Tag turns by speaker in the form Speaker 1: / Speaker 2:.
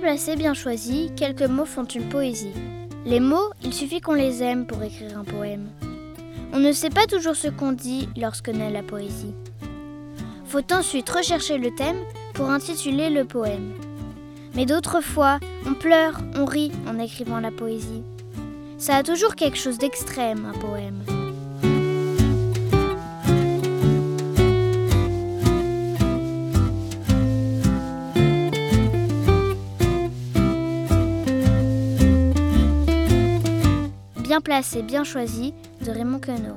Speaker 1: placés, bien choisis, quelques mots font une poésie. Les mots, il suffit qu'on les aime pour écrire un poème. On ne sait pas toujours ce qu'on dit lorsque naît la poésie. Faut ensuite rechercher le thème pour intituler le poème. Mais d'autres fois, on pleure, on rit en écrivant la poésie. Ça a toujours quelque chose d'extrême, un poème. Bien placé, bien choisi de Raymond Queneau.